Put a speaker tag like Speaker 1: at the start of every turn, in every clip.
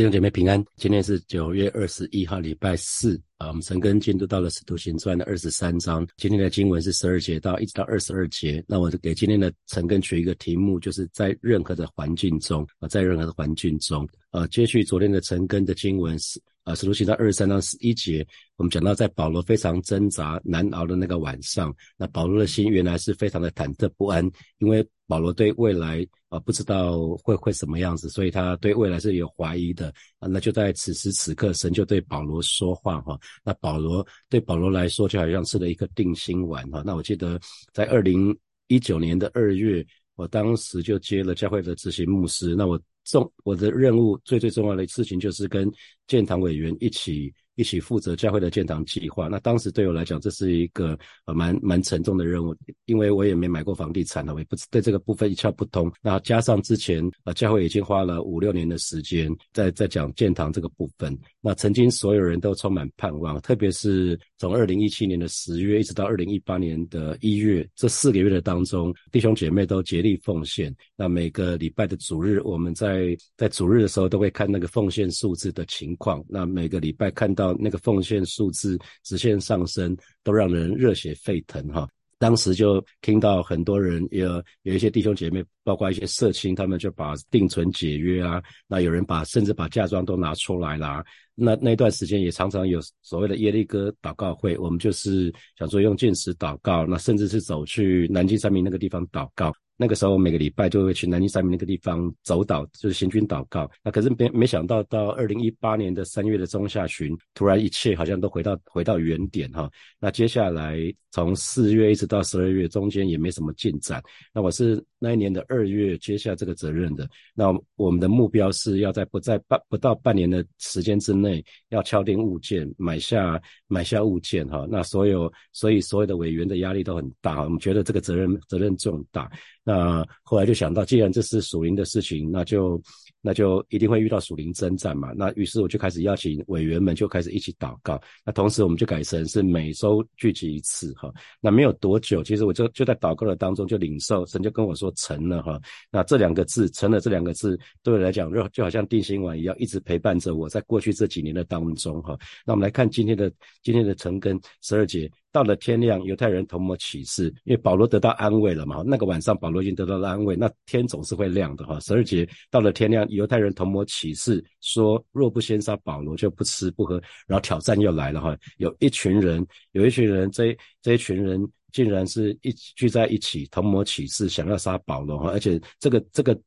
Speaker 1: 弟兄姐妹平安，今天是九月二十一号，礼拜四啊。我们陈根进度到了《使徒行传》的二十三章，今天的经文是十二节到一直到二十二节。那我就给今天的陈根取一个题目，就是在任何的环境中啊，在任何的环境中啊，接续昨天的陈根的经文是啊，《使徒行传》二十三章十一节，我们讲到在保罗非常挣扎难熬的那个晚上，那保罗的心原来是非常的忐忑不安，因为保罗对未来。啊，不知道会会什么样子，所以他对未来是有怀疑的啊。那就在此时此刻，神就对保罗说话哈。那保罗对保罗来说，就好像吃了一颗定心丸哈。那我记得在二零一九年的二月，我当时就接了教会的执行牧师。那我重我的任务最最重要的事情，就是跟建堂委员一起。一起负责教会的建堂计划。那当时对我来讲，这是一个呃蛮蛮沉重的任务，因为我也没买过房地产了，我也不对这个部分一窍不通。那加上之前呃教会已经花了五六年的时间在在讲建堂这个部分。那曾经所有人都充满盼望，特别是从二零一七年的十月一直到二零一八年的一月这四个月的当中，弟兄姐妹都竭力奉献。那每个礼拜的主日，我们在在主日的时候都会看那个奉献数字的情况。那每个礼拜看到。那个奉献数字直线上升，都让人热血沸腾哈。当时就听到很多人有有一些弟兄姐妹，包括一些社青，他们就把定存解约啊。那有人把甚至把嫁妆都拿出来啦。那那段时间也常常有所谓的耶利哥祷告会，我们就是想说用进食祷告，那甚至是走去南京三明那个地方祷告。那个时候每个礼拜就会去南京三明那个地方走祷，就是行军祷告。那可是没没想到，到二零一八年的三月的中下旬，突然一切好像都回到回到原点哈。那接下来从四月一直到十二月，中间也没什么进展。那我是那一年的二月接下这个责任的。那我们的目标是要在不在半不到半年的时间之内，要敲定物件，买下买下物件哈。那所有所以所有的委员的压力都很大，我们觉得这个责任责任重大。那后来就想到，既然这是属灵的事情，那就那就一定会遇到属灵征战嘛。那于是我就开始邀请委员们，就开始一起祷告。那同时我们就改成是每周聚集一次哈。那没有多久，其实我就就在祷告的当中就领受，神就跟我说成了哈。那这两个字成了，这两个字对我来讲就就好像定心丸一样，一直陪伴着我在过去这几年的当中哈。那我们来看今天的今天的成跟十二节。到了天亮，犹太人同谋起事，因为保罗得到安慰了嘛。那个晚上，保罗已经得到了安慰。那天总是会亮的哈。十二节到了天亮，犹太人同谋起事，说若不先杀保罗，就不吃不喝。然后挑战又来了哈。有一群人，有一群人，这这一群人竟然是一聚在一起同谋起事，想要杀保罗哈。而且这个这个。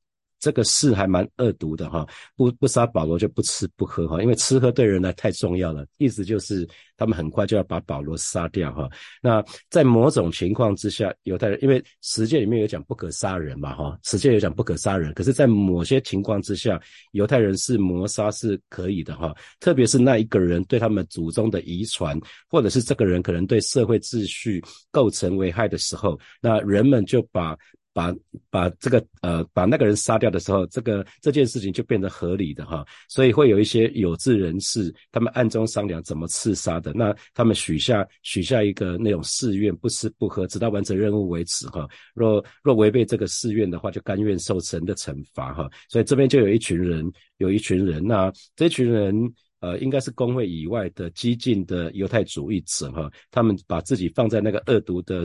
Speaker 1: 这个事还蛮恶毒的哈，不不杀保罗就不吃不喝哈，因为吃喝对人来太重要了，意思就是他们很快就要把保罗杀掉哈。那在某种情况之下，犹太人因为十诫里面有讲不可杀人嘛哈，十诫有讲不可杀人，可是，在某些情况之下，犹太人是谋杀是可以的哈，特别是那一个人对他们祖宗的遗传，或者是这个人可能对社会秩序构成危害的时候，那人们就把。把把这个呃把那个人杀掉的时候，这个这件事情就变得合理的哈，所以会有一些有志人士，他们暗中商量怎么刺杀的。那他们许下许下一个那种誓愿，不吃不喝，直到完成任务为止哈。若若违背这个誓愿的话，就甘愿受神的惩罚哈。所以这边就有一群人，有一群人，那这群人。呃，应该是工会以外的激进的犹太主义者哈，他们把自己放在那个恶毒的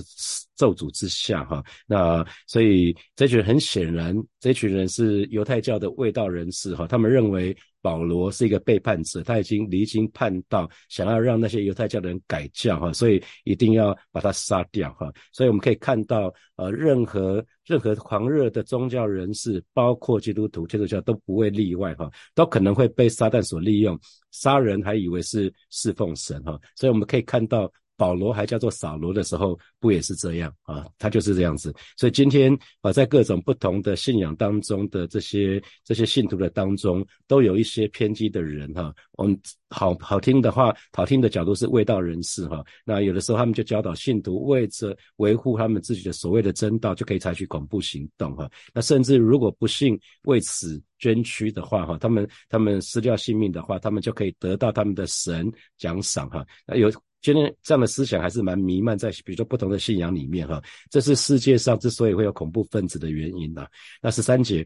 Speaker 1: 咒诅之下哈，那所以这群很显然，这群人是犹太教的卫道人士哈，他们认为。保罗是一个背叛者，他已经离经叛道，想要让那些犹太教的人改教哈，所以一定要把他杀掉哈。所以我们可以看到，呃，任何任何狂热的宗教人士，包括基督徒、基督教都不会例外哈，都可能会被撒旦所利用，杀人还以为是侍奉神哈。所以我们可以看到。保罗还叫做扫罗的时候，不也是这样啊？他就是这样子。所以今天啊，在各种不同的信仰当中的这些这些信徒的当中，都有一些偏激的人哈。我们好好听的话，好听的角度是卫道人士哈。那有的时候他们就教导信徒，为着维护他们自己的所谓的真道，就可以采取恐怖行动哈。那甚至如果不幸为此捐躯的话哈，他们他们失掉性命的话，他们就可以得到他们的神奖赏哈。那有。今天这样的思想还是蛮弥漫在，比如说不同的信仰里面哈，这是世界上之所以会有恐怖分子的原因呐。那十三节，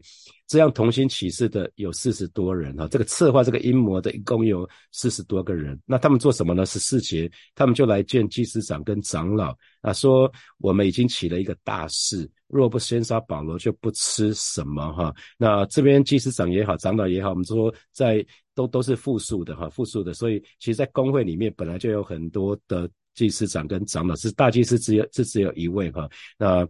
Speaker 1: 这样同心起事的有四十多人哈，这个策划这个阴谋的一共有四十多个人。那他们做什么呢？十四节，他们就来见祭司长跟长老啊，说我们已经起了一个大事，若不先杀保罗，就不吃什么哈。那这边祭司长也好，长老也好，我们说在都都是复数的哈，复数的，所以其实，在公会里面本来就有很多的祭司长跟长老，是大祭司只有是只有一位哈。那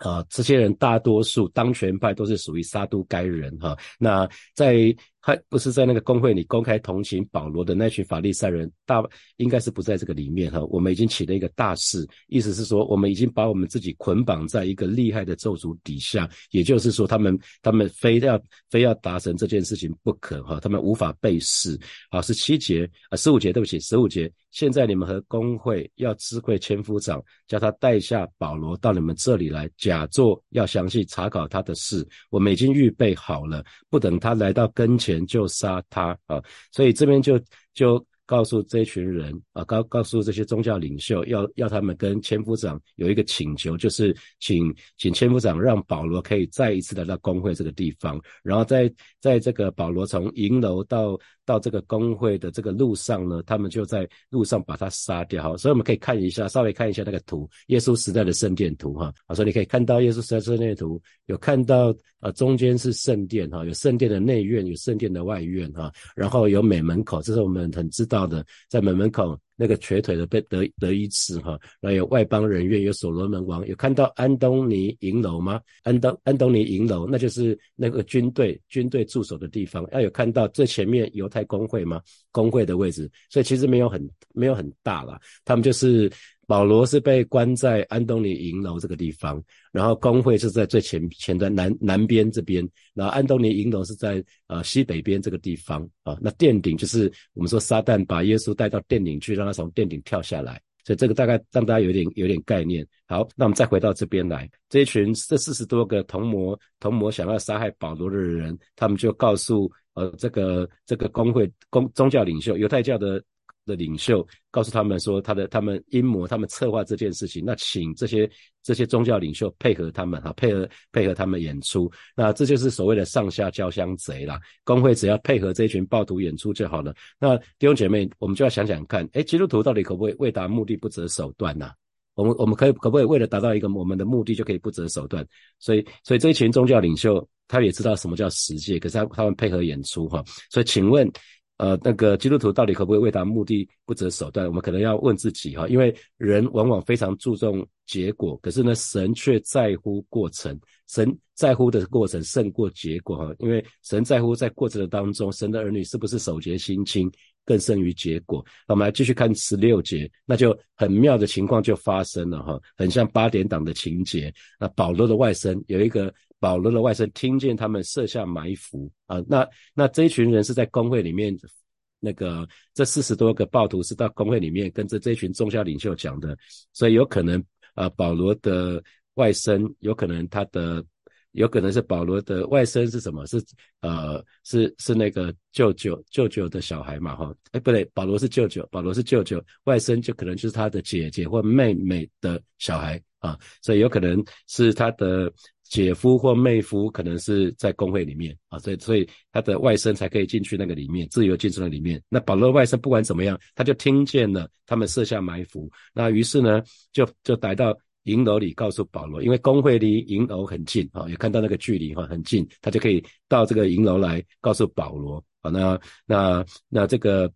Speaker 1: 啊，这些人大多数当权派都是属于杀都该人哈。那在还不是在那个工会里公开同情保罗的那群法利赛人，大应该是不在这个里面哈。我们已经起了一个大事，意思是说，我们已经把我们自己捆绑在一个厉害的咒诅底下，也就是说，他们他们非要非要达成这件事情不可哈，他们无法背誓。好，十七节啊，十五节，对不起，十五节。现在你们和工会要知会千夫长，叫他带下保罗到你们这里来，假作要详细查考他的事。我们已经预备好了，不等他来到跟前。就杀他啊！所以这边就就。告诉这群人啊，告告诉这些宗教领袖，要要他们跟千夫长有一个请求，就是请请千夫长让保罗可以再一次来到公会这个地方，然后在在这个保罗从银楼到到这个工会的这个路上呢，他们就在路上把他杀掉。好，所以我们可以看一下，稍微看一下那个图，耶稣时代的圣殿图哈。啊，所以你可以看到耶稣时代圣殿图，有看到啊中间是圣殿哈，有圣殿的内院，有圣殿的外院哈，然后有美门口，这是我们很知道。的在门门口那个瘸腿的被得得医治哈，然后有外邦人院，有所罗门王，有看到安东尼营楼吗？安东安东尼营楼，那就是那个军队军队驻守的地方。要有看到最前面犹太公会吗？公会的位置，所以其实没有很没有很大了，他们就是。保罗是被关在安东尼营楼这个地方，然后工会是在最前前端南南边这边，然后安东尼营楼是在呃西北边这个地方啊。那殿顶就是我们说撒旦把耶稣带到殿顶去，让他从殿顶跳下来，所以这个大概让大家有点有点概念。好，那我们再回到这边来，这一群这四十多个同魔同魔想要杀害保罗的人，他们就告诉呃这个这个工会公宗教领袖犹太教的。的领袖告诉他们说，他的他们阴谋，他们策划这件事情，那请这些这些宗教领袖配合他们哈，配合配合他们演出，那这就是所谓的上下交相贼啦。工会只要配合这一群暴徒演出就好了。那弟兄姐妹，我们就要想想看，哎，基督徒到底可不可以为达目的不择手段呢？我们我们可以可不可以为了达到一个我们的目的就可以不择手段？所以所以这一群宗教领袖他也知道什么叫实际，可是他他们配合演出哈。所以请问。呃，那个基督徒到底可不可以为达目的不择手段？我们可能要问自己哈，因为人往往非常注重结果，可是呢，神却在乎过程，神在乎的过程胜过结果哈，因为神在乎在过程的当中，神的儿女是不是守节心清，更胜于结果。那我们来继续看十六节，那就很妙的情况就发生了哈，很像八点档的情节。那保罗的外甥有一个。保罗的外甥听见他们设下埋伏啊，那那这一群人是在工会里面，那个这四十多个暴徒是到工会里面跟着这群宗教领袖讲的，所以有可能啊，保罗的外甥有可能他的有可能是保罗的外甥是什么？是呃是是那个舅舅舅舅的小孩嘛哈？哎不对，保罗是舅舅，保罗是舅舅，外甥就可能就是他的姐姐或妹妹的小孩啊，所以有可能是他的。姐夫或妹夫可能是在工会里面啊，所以所以他的外甥才可以进去那个里面，自由进出那里面。那保罗外甥不管怎么样，他就听见了他们设下埋伏，那于是呢，就就来到银楼里告诉保罗，因为工会离银楼很近啊，也看到那个距离哈很近，他就可以到这个银楼来告诉保罗啊。那那那这个。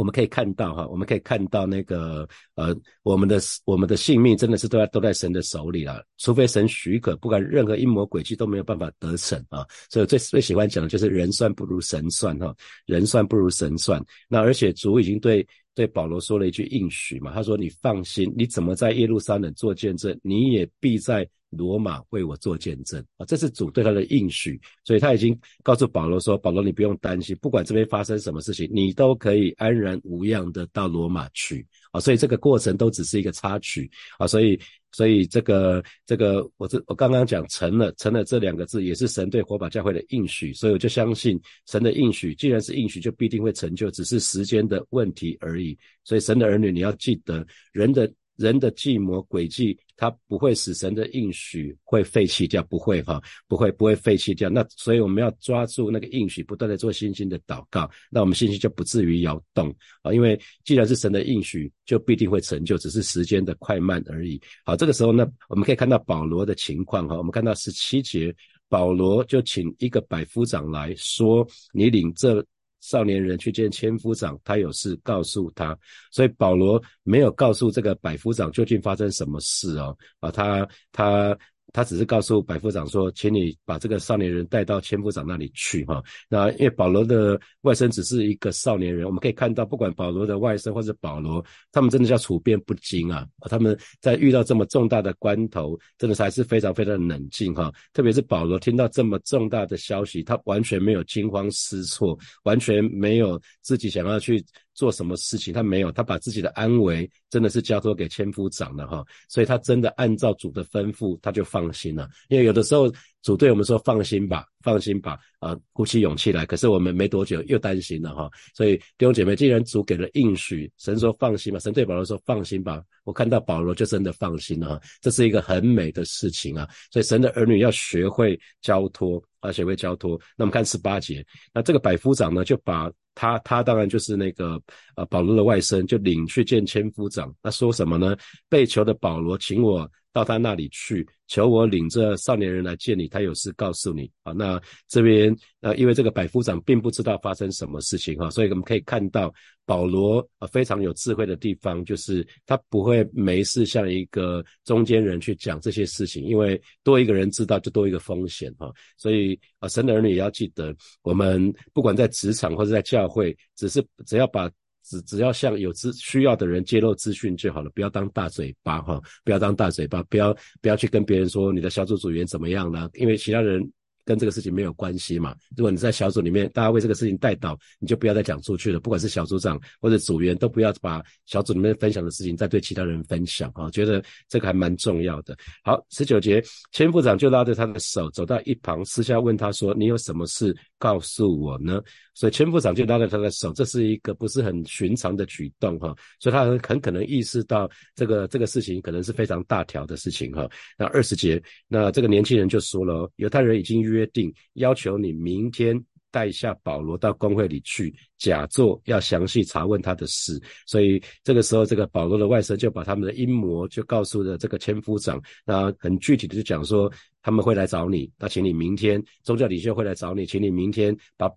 Speaker 1: 我们可以看到哈，我们可以看到那个呃，我们的我们的性命真的是都在都在神的手里了，除非神许可，不管任何阴谋诡计都没有办法得逞啊。所以最最喜欢讲的就是人算不如神算哈，人算不如神算。那而且主已经对对保罗说了一句应许嘛，他说你放心，你怎么在耶路撒冷做见证，你也必在。罗马为我做见证啊，这是主对他的应许，所以他已经告诉保罗说：“保罗，你不用担心，不管这边发生什么事情，你都可以安然无恙的到罗马去啊。”所以这个过程都只是一个插曲啊，所以所以这个这个我这我刚刚讲成了成了这两个字，也是神对火把教会的应许，所以我就相信神的应许，既然是应许，就必定会成就，只是时间的问题而已。所以神的儿女，你要记得人的。人的计谋诡计，他不会使神的应许会废弃掉，不会哈，不会不会废弃掉。那所以我们要抓住那个应许，不断的做信心的祷告，那我们信心就不至于摇动啊。因为既然是神的应许，就必定会成就，只是时间的快慢而已。好，这个时候呢，我们可以看到保罗的情况哈，我们看到十七节，保罗就请一个百夫长来说，你领这。少年人去见千夫长，他有事告诉他，所以保罗没有告诉这个百夫长究竟发生什么事哦，啊，他他。他只是告诉百夫长说：“请你把这个少年人带到千夫长那里去，哈。那因为保罗的外甥只是一个少年人，我们可以看到，不管保罗的外甥或者保罗，他们真的叫处变不惊啊。他们在遇到这么重大的关头，真的还是非常非常冷静，哈。特别是保罗听到这么重大的消息，他完全没有惊慌失措，完全没有自己想要去。”做什么事情他没有，他把自己的安危真的是交托给千夫长了哈，所以他真的按照主的吩咐，他就放心了。因为有的时候主对我们说放心吧，放心吧，啊，鼓起勇气来。可是我们没多久又担心了哈，所以弟兄姐妹，既然主给了应许，神说放心吧，神对保罗说放心吧，我看到保罗就真的放心了哈，这是一个很美的事情啊。所以神的儿女要学会交托啊，学会交托。那我们看十八节，那这个百夫长呢，就把。他他当然就是那个呃保罗的外甥，就领去见千夫长。那说什么呢？被囚的保罗，请我到他那里去。求我领着少年人来见你，他有事告诉你啊。那这边呃，因为这个百夫长并不知道发生什么事情哈，所以我们可以看到保罗啊非常有智慧的地方，就是他不会没事向一个中间人去讲这些事情，因为多一个人知道就多一个风险哈。所以啊，神的儿女也要记得，我们不管在职场或者在教会，只是只要把。只只要向有资需要的人揭露资讯就好了，不要当大嘴巴哈，不要当大嘴巴，不要不要去跟别人说你的小组组员怎么样呢？因为其他人。跟这个事情没有关系嘛？如果你在小组里面，大家为这个事情带导，你就不要再讲出去了。不管是小组长或者组员，都不要把小组里面分享的事情再对其他人分享啊！觉得这个还蛮重要的。好，十九节，千副长就拉着他的手走到一旁，私下问他说：“你有什么事告诉我呢？”所以千夫长就拉着他的手，这是一个不是很寻常的举动哈。所以他很可能意识到这个这个事情可能是非常大条的事情哈。那二十节，那这个年轻人就说了：“犹太人已经约定，要求你明天带下保罗到公会里去，假作要详细查问他的事。所以这个时候，这个保罗的外甥就把他们的阴谋就告诉了这个千夫长，那很具体的就讲说他们会来找你，那请你明天宗教领袖会来找你，请你明天把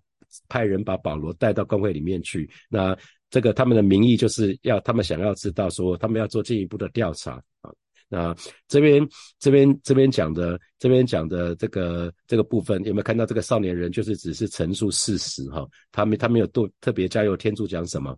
Speaker 1: 派人把保罗带到公会里面去。那这个他们的名义就是要他们想要知道说，他们要做进一步的调查啊。那这边这边这边讲的这边讲的这个这个部分有没有看到这个少年人就是只是陈述事实哈？他没他没有多特别加油天助讲什么？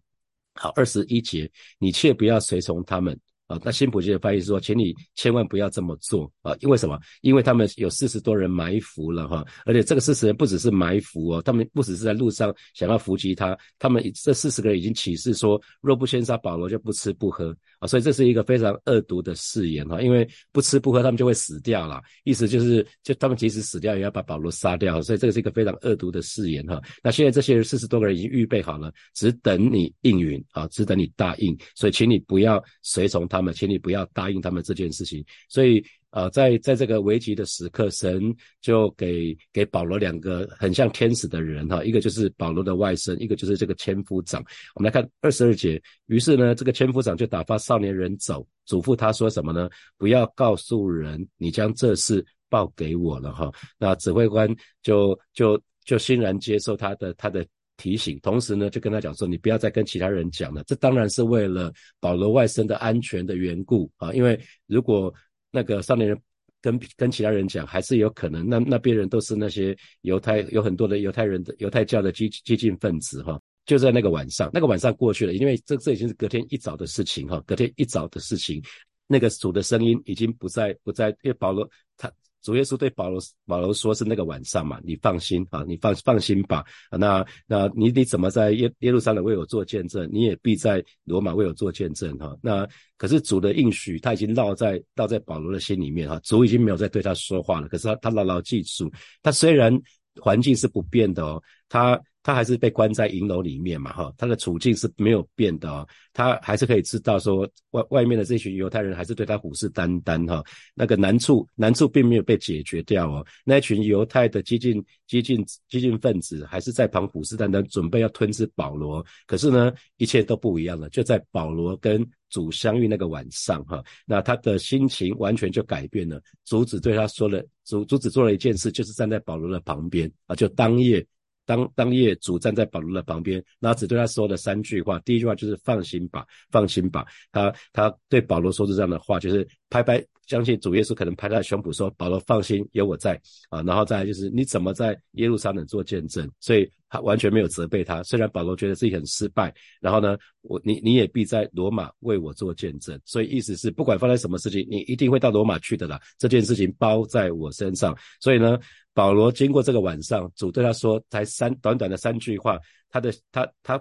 Speaker 1: 好，二十一节，你却不要随从他们。啊，那新普京的翻译说，请你千万不要这么做啊！因为什么？因为他们有四十多人埋伏了哈，而且这个四十人不只是埋伏哦，他们不只是在路上想要伏击他，他们这四十个人已经起誓说，若不先杀保罗，就不吃不喝啊！所以这是一个非常恶毒的誓言哈，因为不吃不喝，他们就会死掉了，意思就是，就他们即使死掉，也要把保罗杀掉，所以这个是一个非常恶毒的誓言哈。那现在这些人四十多个人已经预备好了，只等你应允啊，只等你答应，所以请你不要随从他。他们，请你不要答应他们这件事情。所以，呃，在在这个危急的时刻，神就给给保罗两个很像天使的人哈，一个就是保罗的外甥，一个就是这个千夫长。我们来看二十二节，于是呢，这个千夫长就打发少年人走，嘱咐他说什么呢？不要告诉人，你将这事报给我了哈。那指挥官就就就欣然接受他的他的。提醒，同时呢，就跟他讲说，你不要再跟其他人讲了。这当然是为了保罗外甥的安全的缘故啊，因为如果那个少年人跟跟其他人讲，还是有可能，那那边人都是那些犹太，有很多的犹太人的犹太教的激激进分子哈。就在那个晚上，那个晚上过去了，因为这这已经是隔天一早的事情哈，隔天一早的事情，那个主的声音已经不在不在，因为保罗他。主耶稣对保罗保罗说：“是那个晚上嘛，你放心啊，你放放心吧。那那你你怎么在耶耶路撒冷为我做见证？你也必在罗马为我做见证哈。那可是主的应许他已经烙在烙在保罗的心里面哈。主已经没有再对他说话了。可是他他牢牢记住，他虽然环境是不变的哦，他。他还是被关在营楼里面嘛，哈，他的处境是没有变的哦，他还是可以知道说外外面的这群犹太人还是对他虎视眈眈哈，那个难处难处并没有被解决掉哦，那群犹太的激进激进激进分子还是在旁虎视眈眈，准备要吞噬保罗，可是呢，一切都不一样了，就在保罗跟主相遇那个晚上哈，那他的心情完全就改变了，主子对他说了，主主子做了一件事，就是站在保罗的旁边啊，就当夜。当当夜主站在保罗的旁边，那只对他说了三句话。第一句话就是放心吧，放心吧。他他对保罗说出这样的话，就是拍拍，相信主耶稣可能拍他的胸脯说：“保罗放心，有我在啊。”然后再来就是你怎么在耶路撒冷做见证？所以他完全没有责备他。虽然保罗觉得自己很失败，然后呢，我你你也必在罗马为我做见证。所以意思是不管发生什么事情，你一定会到罗马去的啦。这件事情包在我身上。所以呢。保罗经过这个晚上，主对他说，才三短短的三句话，他的他他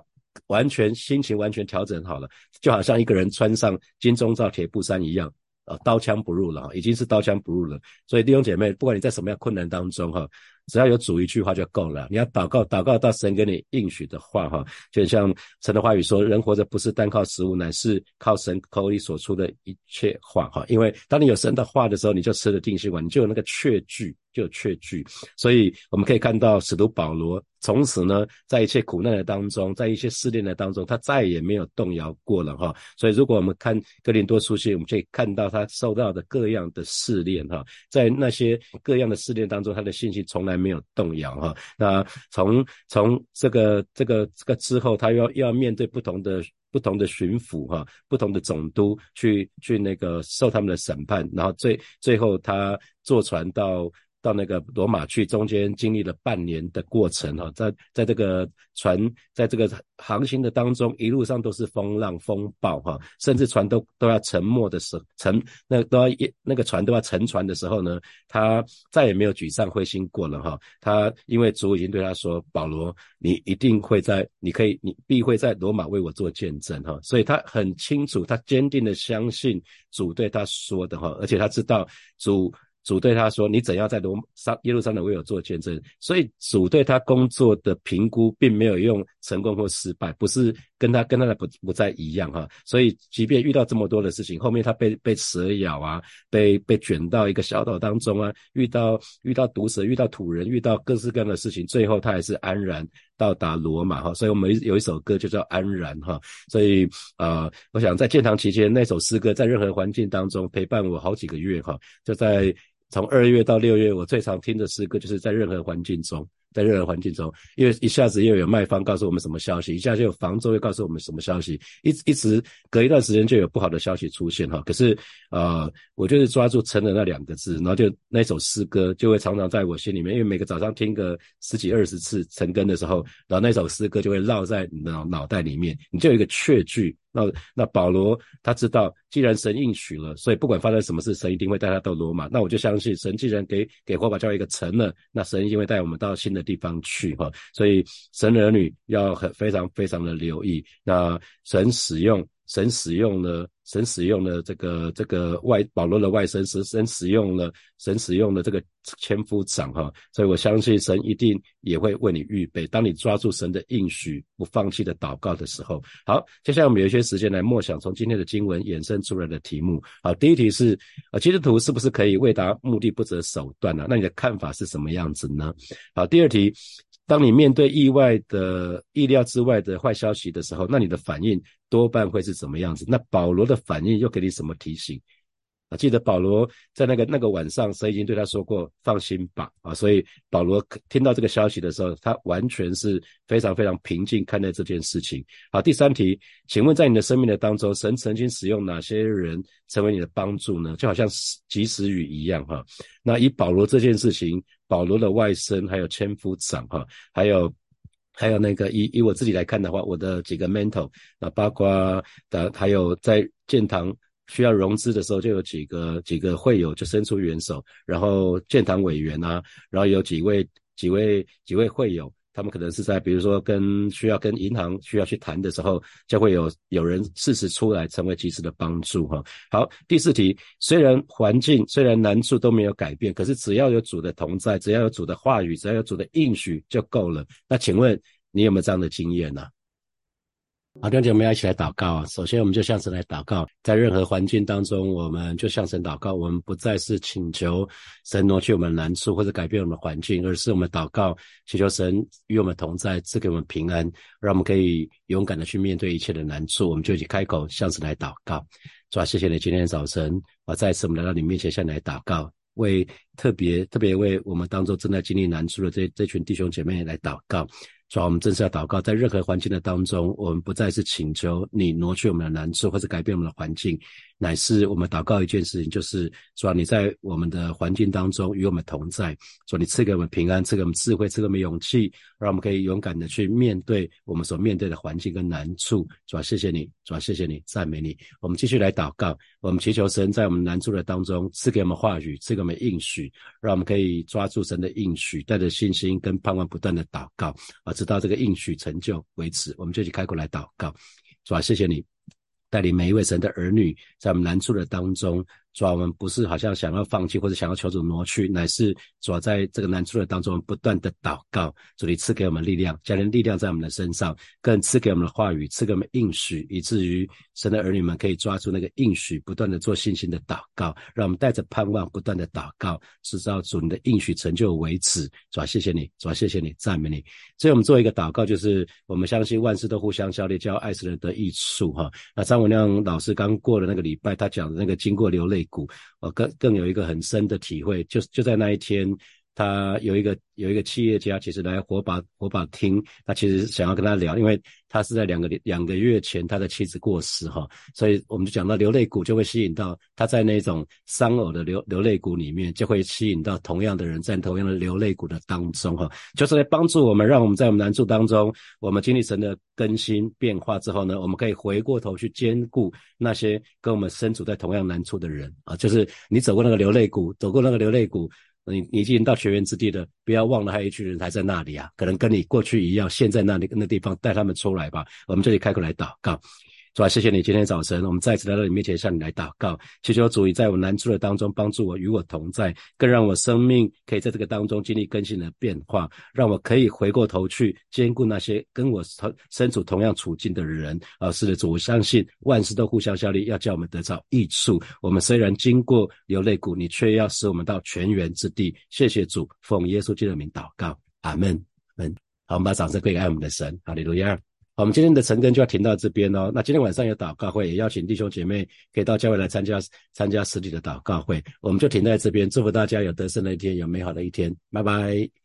Speaker 1: 完全心情完全调整好了，就好像一个人穿上金钟罩铁布衫一样，呃，刀枪不入了，已经是刀枪不入了。所以弟兄姐妹，不管你在什么样困难当中哈，只要有主一句话就够了。你要祷告，祷告到神给你应许的话哈，就像神的话语说，人活着不是单靠食物，乃是靠神口里所出的一切话哈。因为当你有神的话的时候，你就吃了定心丸，你就有那个确据。就有确据，所以我们可以看到使徒保罗从此呢，在一切苦难的当中，在一些试炼的当中，他再也没有动摇过了哈。所以如果我们看哥林多书信，我们可以看到他受到的各样的试炼哈，在那些各样的试炼当中，他的信心从来还没有动摇哈。那从从这个这个这个之后，他又要要面对不同的不同的巡抚哈，不同的总督去去那个受他们的审判，然后最最后他坐船到。到那个罗马去，中间经历了半年的过程哈，在在这个船在这个航行的当中，一路上都是风浪风暴哈，甚至船都都要沉没的时沉那都要一那个船都要沉船的时候呢，他再也没有沮丧灰心过了哈。他因为主已经对他说：“保罗，你一定会在，你可以，你必会在罗马为我做见证哈。”所以他很清楚，他坚定的相信主对他说的哈，而且他知道主。主对他说：“你怎样在罗上耶路撒冷为我做见证？”所以主对他工作的评估并没有用成功或失败，不是跟他跟他的不不再一样哈。所以即便遇到这么多的事情，后面他被被蛇咬啊，被被卷到一个小岛当中啊，遇到遇到毒蛇，遇到土人，遇到各式各样的事情，最后他还是安然到达罗马哈。所以我们有一首歌就叫《安然》哈。所以啊，我想在建堂期间那首诗歌，在任何环境当中陪伴我好几个月哈，就在。从二月到六月，我最常听的诗歌，就是在任何环境中。在任何环境中，因为一下子又有卖方告诉我们什么消息，一下就有房租又告诉我们什么消息，一一直隔一段时间就有不好的消息出现哈。可是，呃，我就是抓住“成”的那两个字，然后就那首诗歌就会常常在我心里面，因为每个早上听个十几二十次成根的时候，然后那首诗歌就会绕在脑脑袋里面，你就有一个确据。那那保罗他知道，既然神应许了，所以不管发生什么事，神一定会带他到罗马。那我就相信，神既然给给火把教一个成了，那神一定会带我们到新的。地方去哈，所以神儿女要很非常非常的留意。那神使用神使用了神使用了这个这个外保罗的外甥，神神使用了神使用了这个千夫长哈，所以我相信神一定也会为你预备。当你抓住神的应许，不放弃的祷告的时候，好，接下来我们有一些时间来默想从今天的经文衍生出来的题目。好，第一题是啊，基督徒是不是可以为达目的不择手段呢？那你的看法是什么样子呢？好，第二题。当你面对意外的、意料之外的坏消息的时候，那你的反应多半会是怎么样子？那保罗的反应又给你什么提醒？啊，记得保罗在那个那个晚上，神已经对他说过：“放心吧。”啊，所以保罗听到这个消息的时候，他完全是非常非常平静看待这件事情。好，第三题，请问在你的生命的当中，神曾经使用哪些人成为你的帮助呢？就好像及时雨一样，哈。那以保罗这件事情，保罗的外甥还有千夫长，哈，还有还有那个以以我自己来看的话，我的几个 mentor，那包括的还有在建堂。需要融资的时候，就有几个几个会友就伸出援手，然后建堂委员啊，然后有几位几位几位会友，他们可能是在比如说跟需要跟银行需要去谈的时候，就会有有人适时出来，成为及时的帮助哈。好，第四题，虽然环境虽然难处都没有改变，可是只要有主的同在，只要有主的话语，只要有主的应许就够了。那请问？你有没有这样的经验呢？好，弟兄姐妹，一起来祷告啊！首先，我们就向神来祷告，在任何环境当中，我们就向神祷告。我们不再是请求神挪去我们难处或者改变我们的环境，而是我们祷告，祈求神与我们同在，赐给我们平安，让我们可以勇敢的去面对一切的难处。我们就一起开口向神来祷告。主啊，谢谢你今天早晨，我再次我们来到你面前向你来祷告，为特别特别为我们当中正在经历难处的这这群弟兄姐妹来祷告。主啊，我们正是要祷告，在任何环境的当中，我们不再是请求你挪去我们的难处，或者改变我们的环境。乃是我们祷告一件事情，就是主啊，你在我们的环境当中与我们同在，主你赐给我们平安，赐给我们智慧，赐给我们勇气，让我们可以勇敢的去面对我们所面对的环境跟难处。主啊，谢谢你，主啊，谢谢你，赞美你。我们继续来祷告，我们祈求神在我们难处的当中赐给我们话语，赐给我们应许，让我们可以抓住神的应许，带着信心跟盼望不断的祷告，啊，这到这个应许成就为止。我们就去开口来祷告，是吧，谢谢你。带领每一位神的儿女，在我们难处的当中。主啊，我们不是好像想要放弃或者想要求主挪去，乃是主要在这个难处的当中不断的祷告，主你赐给我们力量，加人力量在我们的身上，更赐给我们的话语，赐给我们应许，以至于神的儿女们可以抓住那个应许，不断的做信心的祷告，让我们带着盼望不断的祷告，直到主你的应许成就为止。主啊，谢谢你，主啊，谢谢你，赞美你。所以我们做一个祷告，就是我们相信万事都互相效力，叫爱死人的益处哈。那张文亮老师刚过了那个礼拜，他讲的那个经过流泪。股，我，更更有一个很深的体会，就就在那一天，他有一个有一个企业家，其实来火把火把听，他其实想要跟他聊，因为他是在两个两个月前他的妻子过世哈，所以我们就讲到流泪谷就会吸引到他在那种丧偶的流流泪谷里面，就会吸引到同样的人在同样的流泪谷的当中哈，就是来帮助我们，让我们在我们难处当中，我们经历神的更新变化之后呢，我们可以回过头去兼顾那些跟我们身处在同样难处的人啊，就是你走过那个流泪谷，走过那个流泪谷。你你已经到全员之地了，不要忘了还有一群人还在那里啊，可能跟你过去一样，现在那里那地方带他们出来吧。我们这里开口来祷告。主啊，谢谢你今天早晨，我们再次来到你面前，向你来祷告，祈求主在我难处的当中帮助我，与我同在，更让我生命可以在这个当中经历更新的变化，让我可以回过头去兼顾那些跟我同身处同样处境的人。啊，是的，主，我相信万事都互相效力，要叫我们得到益处。我们虽然经过流泪谷，你却要使我们到全员之地。谢谢主，奉耶稣基督的名祷告，阿门。门。好，我们把掌声归给爱我们的神，哈利路亚。我们今天的晨更就要停到这边哦。那今天晚上有祷告会，也邀请弟兄姐妹可以到教会来参加参加实体的祷告会。我们就停在这边，祝福大家有得胜的一天，有美好的一天。拜拜。